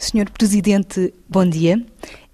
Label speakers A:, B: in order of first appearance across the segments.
A: Senhor Presidente, bom dia.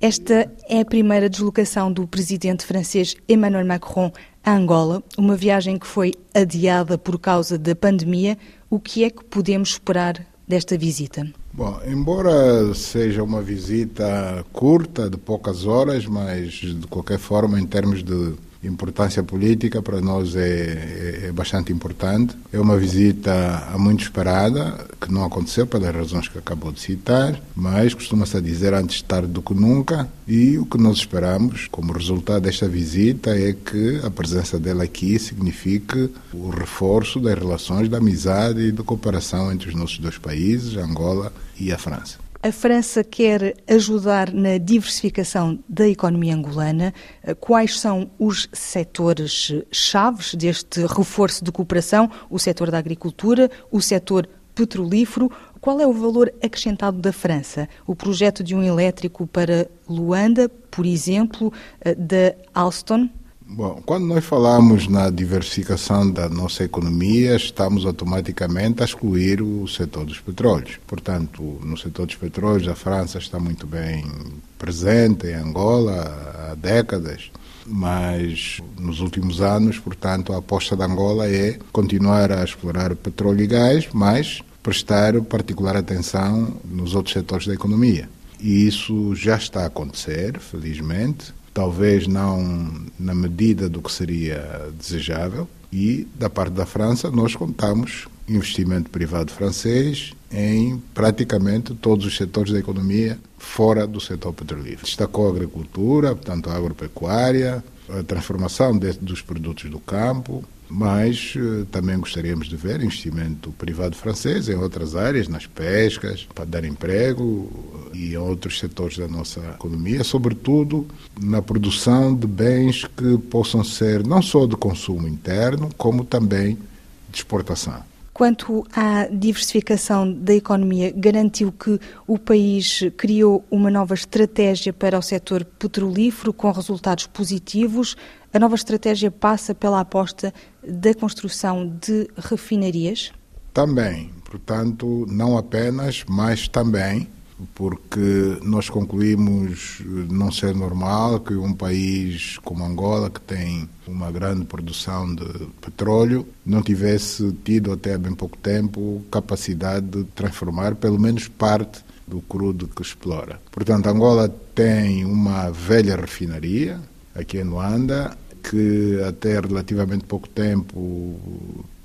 A: Esta é a primeira deslocação do presidente francês Emmanuel Macron a Angola, uma viagem que foi adiada por causa da pandemia. O que é que podemos esperar desta visita?
B: Bom, embora seja uma visita curta, de poucas horas, mas de qualquer forma, em termos de importância política para nós é, é, é, bastante importante. É uma visita muito esperada, que não aconteceu pelas razões que acabou de citar, mas costuma-se dizer antes tarde do que nunca. E o que nós esperamos como resultado desta visita é que a presença dela aqui signifique o reforço das relações de amizade e de cooperação entre os nossos dois países, Angola e a França.
A: A França quer ajudar na diversificação da economia angolana. Quais são os setores chaves deste reforço de cooperação? O setor da agricultura, o setor petrolífero. Qual é o valor acrescentado da França? O projeto de um elétrico para Luanda, por exemplo, da Alstom?
B: Bom, quando nós falamos na diversificação da nossa economia, estamos automaticamente a excluir o setor dos petróleos. Portanto, no setor dos petróleos, a França está muito bem presente em Angola há décadas mas nos últimos anos, portanto, a aposta da Angola é continuar a explorar petróleo e gás, mas prestar particular atenção nos outros setores da economia. E isso já está a acontecer, felizmente talvez não na medida do que seria desejável. E da parte da França, nós contamos investimento privado francês em praticamente todos os setores da economia fora do setor petrolífero. Destacou a agricultura, portanto a agropecuária, a transformação de, dos produtos do campo, mas uh, também gostaríamos de ver investimento privado francês em outras áreas, nas pescas, para dar emprego e em outros setores da nossa economia, sobretudo na produção de bens que possam ser não só de consumo interno, como também de exportação.
A: Quanto à diversificação da economia, garantiu que o país criou uma nova estratégia para o setor petrolífero com resultados positivos. A nova estratégia passa pela aposta da construção de refinarias?
B: Também, portanto, não apenas, mas também porque nós concluímos não ser normal que um país como Angola, que tem uma grande produção de petróleo, não tivesse tido até há bem pouco tempo capacidade de transformar pelo menos parte do crudo que explora. Portanto, Angola tem uma velha refinaria aqui em Luanda, que até relativamente pouco tempo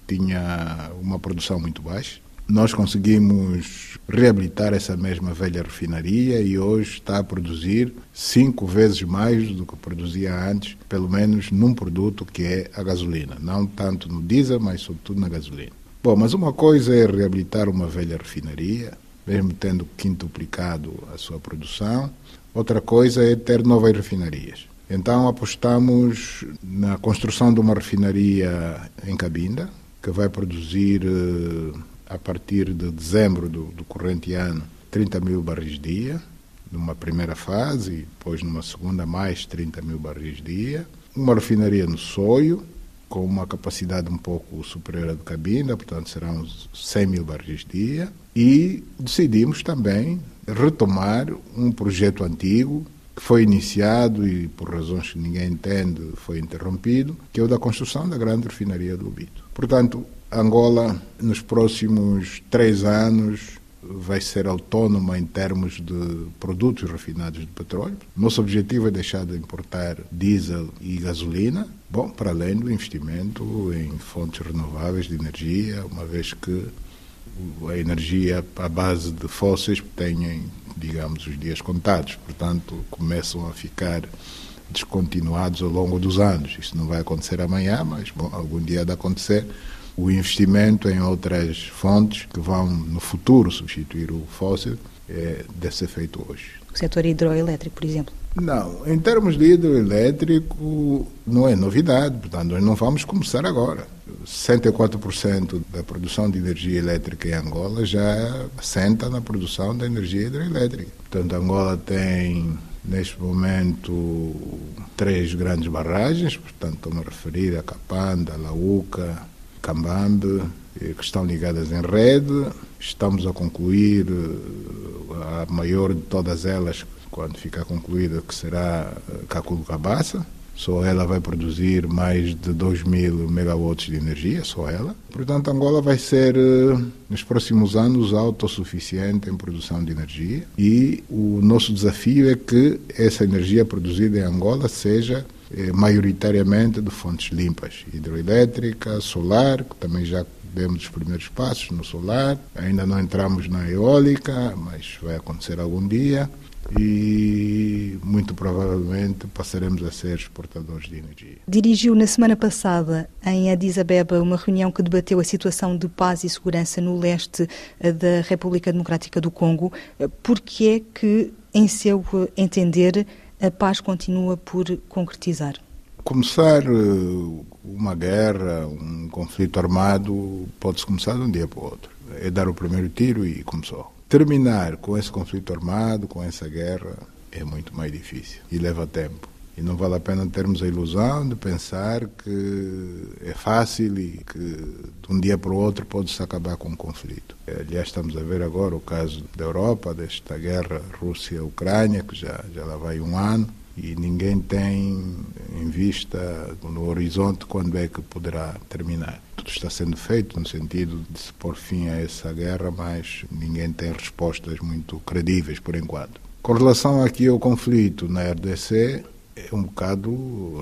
B: tinha uma produção muito baixa nós conseguimos reabilitar essa mesma velha refinaria e hoje está a produzir cinco vezes mais do que produzia antes, pelo menos num produto que é a gasolina. Não tanto no diesel, mas sobretudo na gasolina. Bom, mas uma coisa é reabilitar uma velha refinaria, mesmo tendo quintuplicado a sua produção. Outra coisa é ter novas refinarias. Então apostamos na construção de uma refinaria em Cabinda, que vai produzir eh, a partir de dezembro do, do corrente ano, 30 mil barris dia, numa primeira fase, e depois numa segunda, mais 30 mil barris dia. Uma refinaria no Soio, com uma capacidade um pouco superior à de Cabinda, portanto serão 100 mil barris dia. E decidimos também retomar um projeto antigo que foi iniciado e, por razões que ninguém entende, foi interrompido, que é o da construção da grande refinaria do Lubito. Portanto, Angola, nos próximos três anos, vai ser autónoma em termos de produtos refinados de petróleo. Nosso objetivo é deixar de importar diesel e gasolina, bom, para além do investimento em fontes renováveis de energia, uma vez que a energia à base de fósseis tem, digamos, os dias contados, portanto, começam a ficar descontinuados ao longo dos anos. Isso não vai acontecer amanhã, mas bom, algum dia há de acontecer o investimento em outras fontes que vão no futuro substituir o fóssil é, deve ser feito hoje.
A: O setor hidroelétrico, por exemplo?
B: Não, em termos de hidroelétrico não é novidade, portanto nós não vamos começar agora. 64% da produção de energia elétrica em Angola já assenta na produção da energia hidroelétrica. Portanto, Angola tem neste momento três grandes barragens, portanto estou-me a referir a Capanda, Lauca, Cambambe, que estão ligadas em rede. Estamos a concluir eh, a maior de todas elas, quando ficar concluída, que será Caculo Cabaça, só ela vai produzir mais de 2 mil megawatts de energia, só ela. Portanto, Angola vai ser, eh, nos próximos anos, autossuficiente em produção de energia. E o nosso desafio é que essa energia produzida em Angola seja eh, maioritariamente de fontes limpas, hidroelétrica, solar, que também já demos os primeiros passos no solar. Ainda não entramos na eólica, mas vai acontecer algum dia e muito provavelmente passaremos a ser exportadores de energia.
A: Dirigiu na semana passada em Addis Abeba uma reunião que debateu a situação de paz e segurança no leste eh, da República Democrática do Congo. Eh, por que é que, em seu eh, entender, a paz continua por concretizar?
B: Começar uma guerra, um conflito armado, pode-se começar de um dia para o outro. É dar o primeiro tiro e começou. Terminar com esse conflito armado, com essa guerra, é muito mais difícil e leva tempo. E não vale a pena termos a ilusão de pensar que é fácil e que de um dia para o outro pode-se acabar com um conflito. Aliás, estamos a ver agora o caso da Europa, desta guerra Rússia-Ucrânia, que já, já lá vai um ano, e ninguém tem em vista no horizonte quando é que poderá terminar. Tudo está sendo feito no sentido de se pôr fim a essa guerra, mas ninguém tem respostas muito credíveis por enquanto. Com relação aqui ao conflito na RDC, é um bocado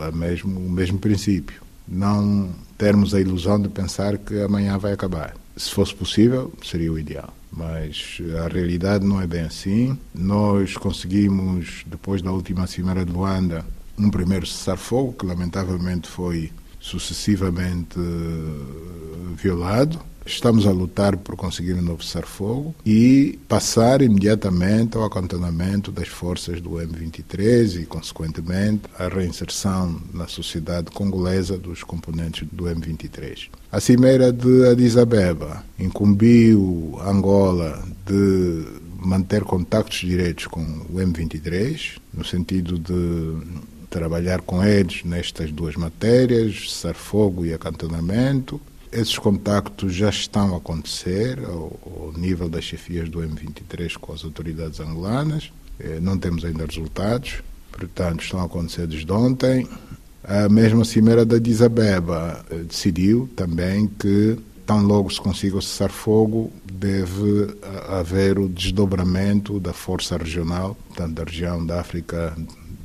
B: a mesmo, o mesmo princípio. Não termos a ilusão de pensar que amanhã vai acabar. Se fosse possível, seria o ideal mas a realidade não é bem assim. Nós conseguimos, depois da última Cimeira de Luanda, um primeiro cessar-fogo, que lamentavelmente foi sucessivamente eh, violado. Estamos a lutar por conseguir um novo cessar-fogo e passar imediatamente ao acantonamento das forças do M23 e, consequentemente, a reinserção na sociedade congolesa dos componentes do M23. A cimeira de Addis Abeba incumbiu Angola de manter contactos diretos com o M23, no sentido de trabalhar com eles nestas duas matérias, cessar-fogo e acantonamento, esses contactos já estão a acontecer ao, ao, nível das chefias do M23 com as autoridades angolanas. Eh, não temos ainda resultados, portanto, estão a acontecer desde ontem. A mesma Cimeira da Disabeba eh, decidiu também que, tão logo se consiga o cessar-fogo, deve eh, haver o desdobramento da força regional, portanto, da região da África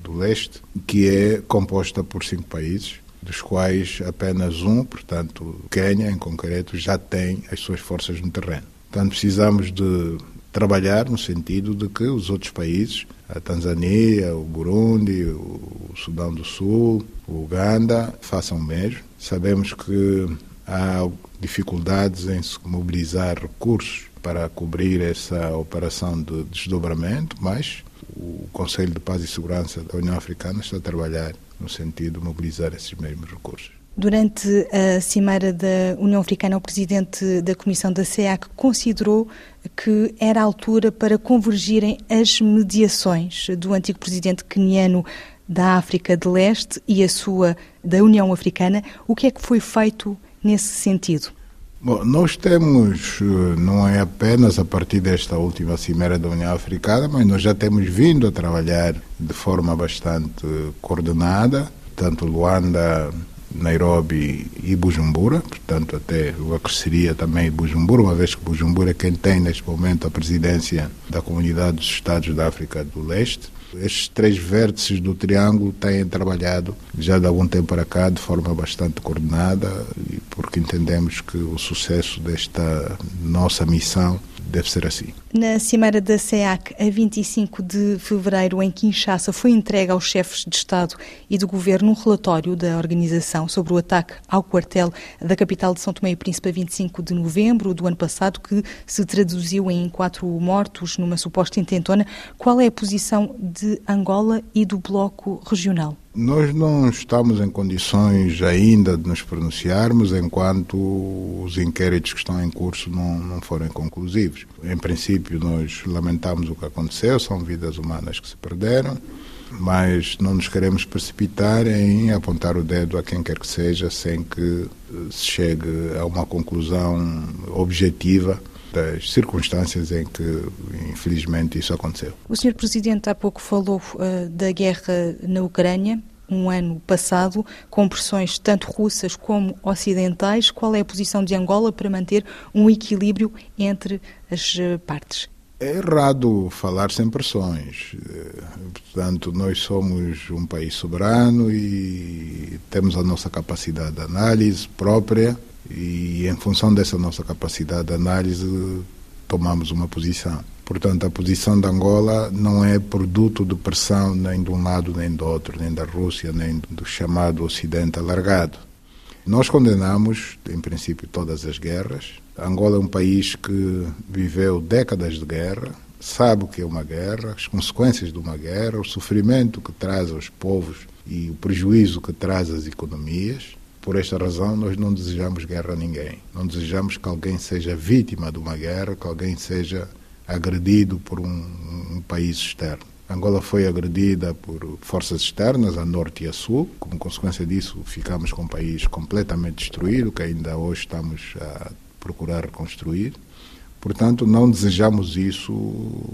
B: do Leste, que é composta por cinco países dos quais apenas um, portanto, Quênia em concreto, já tem as suas forças no terreno. Portanto, precisamos de trabalhar no sentido de que os outros países, a Tanzânia, o Burundi, o Sudão do Sul, o Uganda, façam o mesmo. Sabemos que há dificuldades em se mobilizar recursos para cobrir essa operação de desdobramento, mas o Conselho de Paz e Segurança da União Africana está a trabalhar no sentido de mobilizar esses mesmos recursos.
A: Durante a cimeira da União Africana, o presidente da Comissão da CEAC considerou que era a altura para convergirem as mediações do antigo presidente queniano da África de Leste e a sua da União Africana. O que é que foi feito nesse sentido?
B: Bom, nós temos, eh, não é apenas a partir desta última cimeira da União Africana, mas nós já temos vindo a trabalhar de forma bastante coordenada, tanto Luanda, Nairobi e Bujumbura, portanto até eu acresceria também Bujumbura, uma vez que Bujumbura é quem tem neste momento a presidência da Comunidade dos Estados da África do Leste. Estes três vértices do triângulo têm trabalhado já de algum tempo para cá de forma bastante coordenada, porque entendemos que o sucesso desta nossa missão deve ser assim.
A: Na Cimeira da SEAC, a 25 de fevereiro, em Kinshasa, foi entregue aos chefes de Estado e de Governo um relatório da organização sobre o ataque ao quartel da capital de São Tomé e Príncipe a 25 de novembro do ano passado, que se traduziu em quatro mortos numa suposta intentona. Qual é a posição de Angola e do Bloco Regional?
B: Nós não estamos em condições ainda de nos pronunciarmos enquanto os inquéritos que estão em curso não, não forem conclusivos. Em princípio, nós lamentamos o que aconteceu, são vidas humanas que se perderam, mas não nos queremos precipitar em apontar o dedo a quem quer que seja sem que se chegue a uma conclusão objetiva das circunstâncias em que, infelizmente, isso aconteceu.
A: O Sr. Presidente há pouco falou uh, da guerra na Ucrânia. Um ano passado, com pressões tanto russas como ocidentais, qual é a posição de Angola para manter um equilíbrio entre as uh, partes?
B: É errado falar sem pressões. Eh, portanto, nós somos um país soberano e temos a nossa capacidade de análise própria e, em função dessa nossa capacidade de análise, tomamos uma posição. Portanto, a posição de Angola não é produto de pressão nem de um lado nem do outro, nem da Rússia, nem do chamado Ocidente alargado. Nós condenamos, em princípio, todas as guerras. Angola é um país que viveu décadas de guerra, sabe o que é uma guerra, as consequências de uma guerra, o sofrimento que traz aos povos e o prejuízo que traz às economias. Por esta razão, nós não desejamos guerra a ninguém. Não desejamos que alguém seja vítima de uma guerra, que alguém seja agredido por um, um país externo. Angola foi agredida por forças externas, a norte e a sul. Como consequência disso, ficamos com um país completamente destruído, que ainda hoje estamos a procurar reconstruir. Portanto, não desejamos isso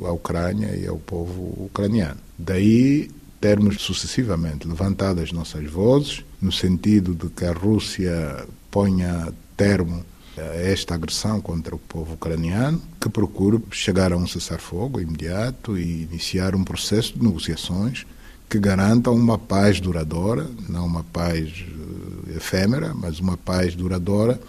B: à Ucrânia e ao povo ucraniano. Daí termos sucessivamente levantado as nossas vozes, no sentido de que a Rússia ponha termo a esta agressão contra o povo ucraniano, que procure chegar a um cessar-fogo imediato e iniciar um processo de negociações que garanta uma paz duradoura, não uma paz eh, efêmera, mas uma paz duradoura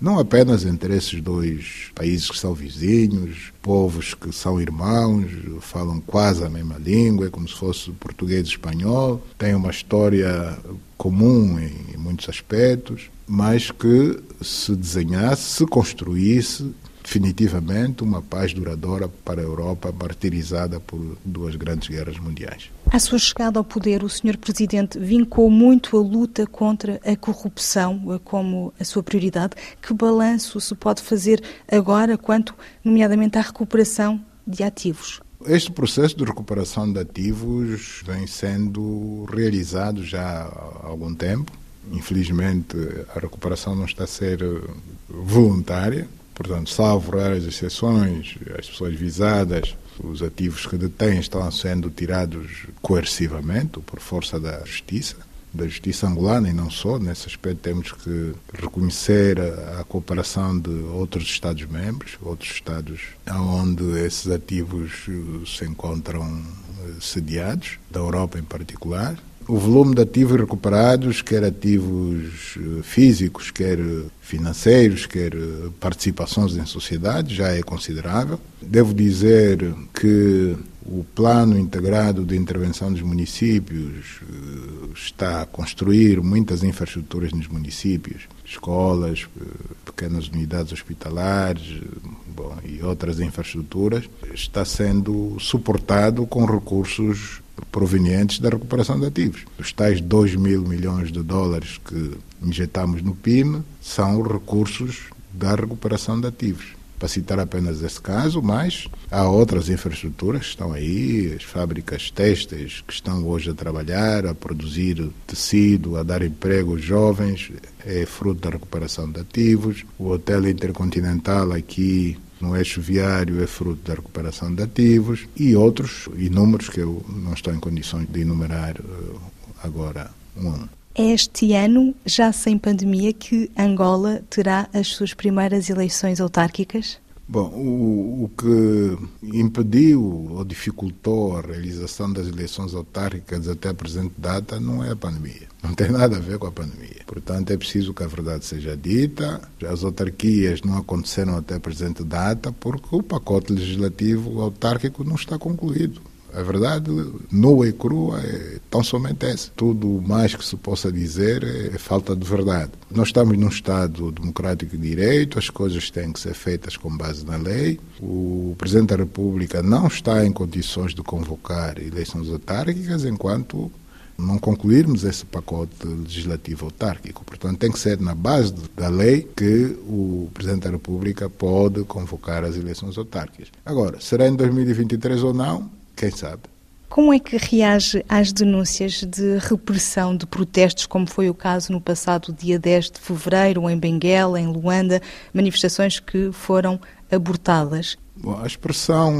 B: não apenas entre esses dois países que são vizinhos, povos que são irmãos, falam quase a mesma língua, como se fosse português e espanhol, têm uma história comum em muitos aspectos, mas que se desenhasse, se construísse definitivamente uma paz duradoura para a Europa, martirizada por duas grandes guerras mundiais.
A: À sua chegada ao poder, o Sr. Presidente vincou muito a luta contra a corrupção como a sua prioridade. Que balanço se pode fazer agora quanto, nomeadamente, à recuperação de ativos?
B: Este processo de recuperação de ativos vem sendo realizado já há algum tempo. Infelizmente, a recuperação não está a ser voluntária, Portanto, salvo raras exceções, as pessoas visadas, os ativos que detêm estão sendo tirados coercivamente, por força da justiça, da justiça angolana e não só. Nesse aspecto temos que reconhecer a, cooperação de outros Estados-membros, outros Estados onde esses ativos se encontram eh, sediados, da Europa em particular o volume de ativos recuperados, quer ativos eh, físicos, quer financeiros, quer eh, participações em sociedade, já é considerável. Devo dizer que o plano integrado de intervenção dos municípios eh, está a construir muitas infraestruturas nos municípios, escolas, pequenas unidades hospitalares bom, e outras infraestruturas, está sendo suportado com recursos provenientes da recuperação de ativos. Os tais 2 mil milhões de dólares que injetamos no PIN são recursos da recuperação de ativos. Para citar apenas esse caso, mas há outras infraestruturas que estão aí, as fábricas têxteis que estão hoje a trabalhar, a produzir tecido, a dar emprego aos jovens, é fruto da recuperação de ativos. O Hotel Intercontinental aqui no eixo viário é fruto da recuperação de ativos e outros inúmeros que eu não estou em condições de enumerar eh, agora um.
A: É este ano, já sem pandemia, que Angola terá as suas primeiras eleições autárquicas?
B: Bom, o, o, que impediu ou dificultou a realização das eleições autárquicas até a presente data não é a pandemia. Não tem nada a ver com a pandemia. Portanto, é preciso que a verdade seja dita. As autarquias não aconteceram até a presente data porque o pacote legislativo autárquico não está concluído. A verdade, nua e crua, é tão somente essa. Tudo mais que se possa dizer é falta de verdade. Nós estamos num Estado democrático de direito, as coisas têm que ser feitas com base na lei. O Presidente da República não está em condições de convocar eleições autárquicas enquanto não concluirmos esse pacote legislativo autárquico. Portanto, tem que ser na base da lei que o Presidente da República pode convocar as eleições autárquicas. Agora, será em 2023 ou não? Quem sabe?
A: Como é que reage às denúncias de repressão de protestos, como foi o caso no passado dia 10 de fevereiro, em Benguela, em Luanda, manifestações que foram abortadas?
B: Bom, a expressão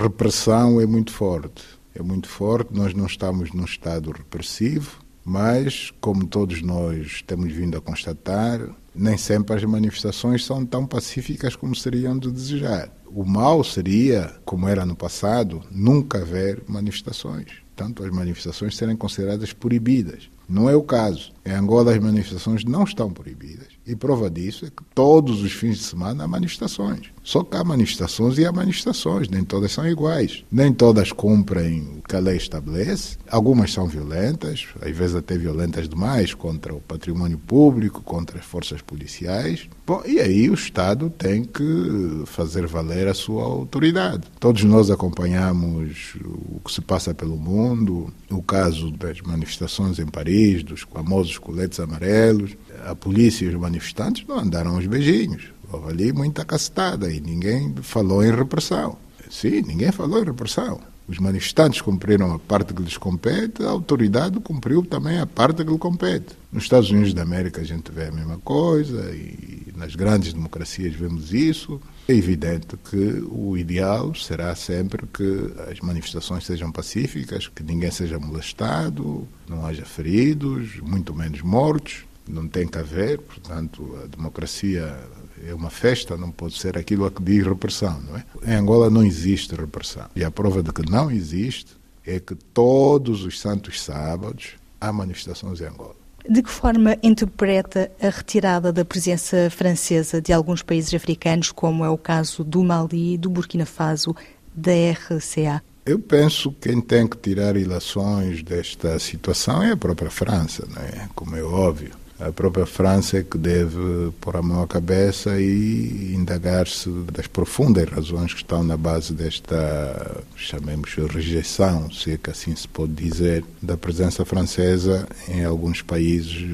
B: repressão é muito forte. É muito forte. Nós não estamos num estado repressivo, mas, como todos nós temos vindo a constatar, nem sempre as manifestações são tão pacíficas como seriam de desejar. O mal seria, como era no passado, nunca haver manifestações. Tanto as manifestações serem consideradas proibidas. Não é o caso. Em Angola, as manifestações não estão proibidas. E prova disso é que todos os fins de semana há manifestações. Só que há manifestações e há manifestações, nem todas são iguais. Nem todas cumprem o que a lei estabelece. Algumas são violentas, às vezes até violentas demais, contra o patrimônio público, contra as forças policiais. Bom, e aí o Estado tem que fazer valer a sua autoridade. Todos nós acompanhamos o que se passa pelo mundo, o caso das manifestações em Paris, dos famosos coletes amarelos a polícia e os manifestantes não andaram aos beijinhos. Houve ali muita cacetada e ninguém falou em repressão. Sim, ninguém falou em repressão. Os manifestantes cumpriram a parte que lhes compete, a autoridade cumpriu também a parte que lhe compete. Nos Estados Unidos da América a gente vê a mesma coisa e nas grandes democracias vemos isso. É evidente que o ideal será sempre que as manifestações sejam pacíficas, que ninguém seja molestado, não haja feridos, muito menos mortos não tem que haver, portanto, a democracia é uma festa, não pode ser aquilo a que diz repressão, não é? Em Angola não existe repressão. E a prova de que não existe é que todos os santos sábados há manifestações em Angola.
A: De que forma interpreta a retirada da presença francesa de alguns países africanos, como é o caso do Mali, do Burkina Faso, da RCA?
B: Eu penso que quem tem que tirar ilações desta situação é a própria França, não é? como é óbvio a própria França é que deve pôr a mão à cabeça e indagar-se das profundas razões que estão na base desta, chamemos rejeição, se é que assim se pode dizer, da presença francesa em alguns países,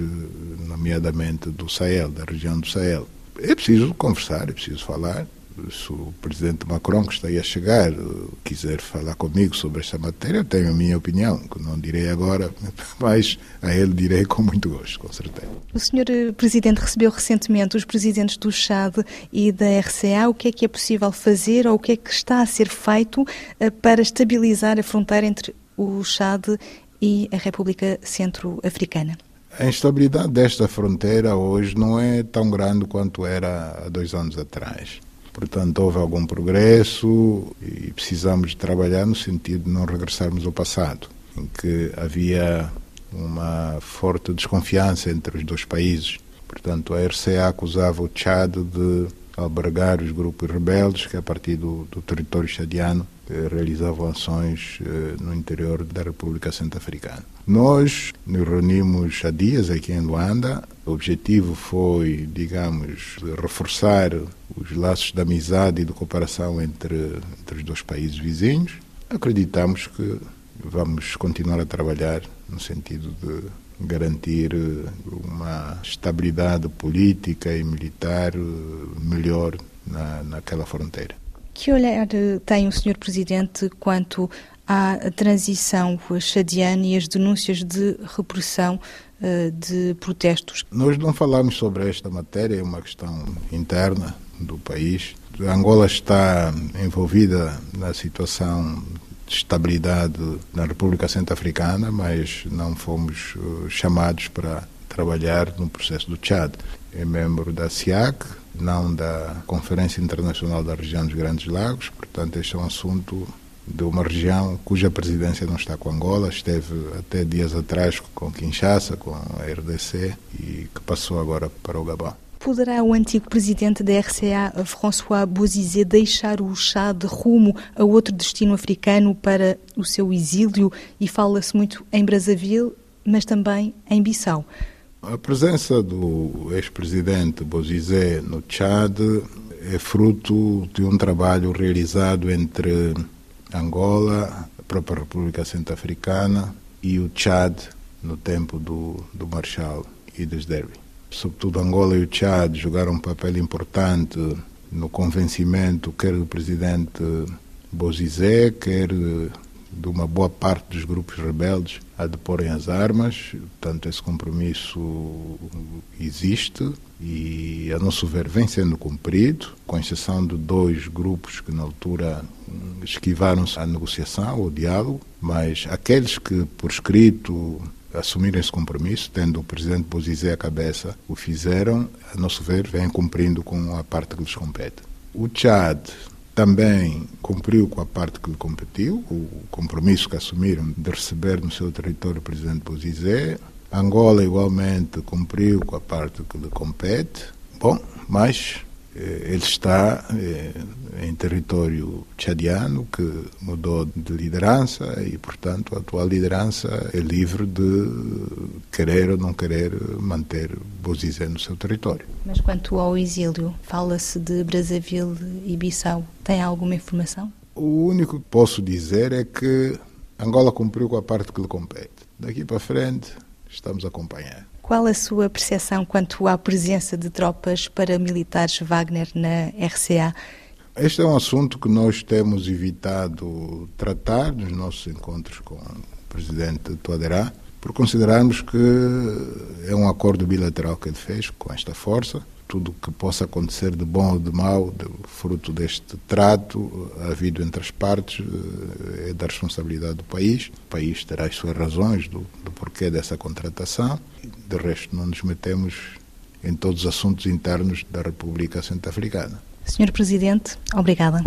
B: nomeadamente do Sahel, da região do Sahel. É preciso conversar, é preciso falar, se o presidente Macron, que está aí a chegar, quiser falar comigo sobre esta matéria, eu tenho a minha opinião, que não direi agora, mas a ele direi com muito gosto, com certeza.
A: O senhor eh, presidente recebeu recentemente os presidentes do Chad e da RCA. O que é que é possível fazer ou o que é que está a ser feito eh, para estabilizar a fronteira entre o Chad e a República Centro-Africana?
B: A instabilidade desta fronteira hoje não é tão grande quanto era há dois anos atrás. Portanto, houve algum progresso e precisamos trabalhar no sentido de não regressarmos ao passado, em que havia uma forte desconfiança entre os dois países. Portanto, a RCA acusava o Chad de albergar os grupos rebeldes que, a partir do, do território chadiano, eh, realizavam ações eh, no interior da República Centro-Africana. Nós nos reunimos há dias aqui em Luanda. O objetivo foi, digamos, reforçar os laços de amizade e de cooperação entre, entre os dois países vizinhos. Acreditamos que vamos continuar a trabalhar no sentido de garantir eh, uma estabilidade política e militar eh, melhor na, naquela fronteira.
A: Que olhar eh, tem o Sr. Presidente quanto à transição chadiana e as denúncias de repressão de protestos?
B: Nós não falamos sobre esta matéria, é uma questão interna do país. Angola está envolvida na situação de estabilidade na República Centro-Africana, mas não fomos uh, chamados para trabalhar no processo do Tchad. É membro da SIAC, não da Conferência Internacional da Região dos Grandes Lagos, portanto, este é um assunto de uma região cuja presidência não está com Angola, esteve até dias atrás com Kinshasa, com a RDC e que passou agora para o Gabão.
A: Poderá o antigo presidente da RCA, François Bozizé, deixar o Chad rumo a outro destino africano para o seu exílio? E fala-se muito em Brazzaville, mas também em Bissau.
B: A presença do ex-presidente Bozizé no Chad é fruto de um trabalho realizado entre Angola, a própria República Centro-Africana e o Chad no tempo do, do Marshal Idris Deby sobretudo Angola e o Chad, jogaram um papel importante no convencimento quer do presidente Bozizé, quer de uma boa parte dos grupos rebeldes a deporem as armas. Portanto, esse compromisso existe e, a nosso ver, vem sendo cumprido, com exceção de dois grupos que, na altura, esquivaram-se à negociação, ao diálogo, mas aqueles que, por escrito, assumiram esse compromisso, tendo o presidente Bozizé à cabeça, o fizeram, a nosso ver, vem cumprindo com a parte que lhes compete. O Chad também cumpriu com a parte que lhe competiu, o compromisso que assumiram de receber no seu território o presidente Bozizé. Angola, igualmente, cumpriu com a parte que lhe compete. Bom, mas ele está eh, em território tchadiano que mudou de liderança e, portanto, a atual liderança é livre de querer ou não querer manter Bozizé no seu território.
A: Mas quanto ao exílio, fala-se de Brazzaville e Bissau. Tem alguma informação?
B: O único que posso dizer é que Angola cumpriu com a parte que lhe compete. Daqui para frente, estamos a acompanhar.
A: Qual a sua percepção quanto à presença de tropas paramilitares Wagner na RCA?
B: Este é um assunto que nós temos evitado tratar nos nossos encontros com o presidente Toaderá, por considerarmos que é um acordo bilateral que ele fez com esta força. Tudo que possa acontecer de bom ou de mau, de, fruto deste trato havido entre as partes, eh, é da responsabilidade do país. O país terá as suas razões do, do porquê dessa contratação. De resto, não nos metemos em todos os assuntos internos da República Centro-Africana.
A: Senhor Presidente, obrigada.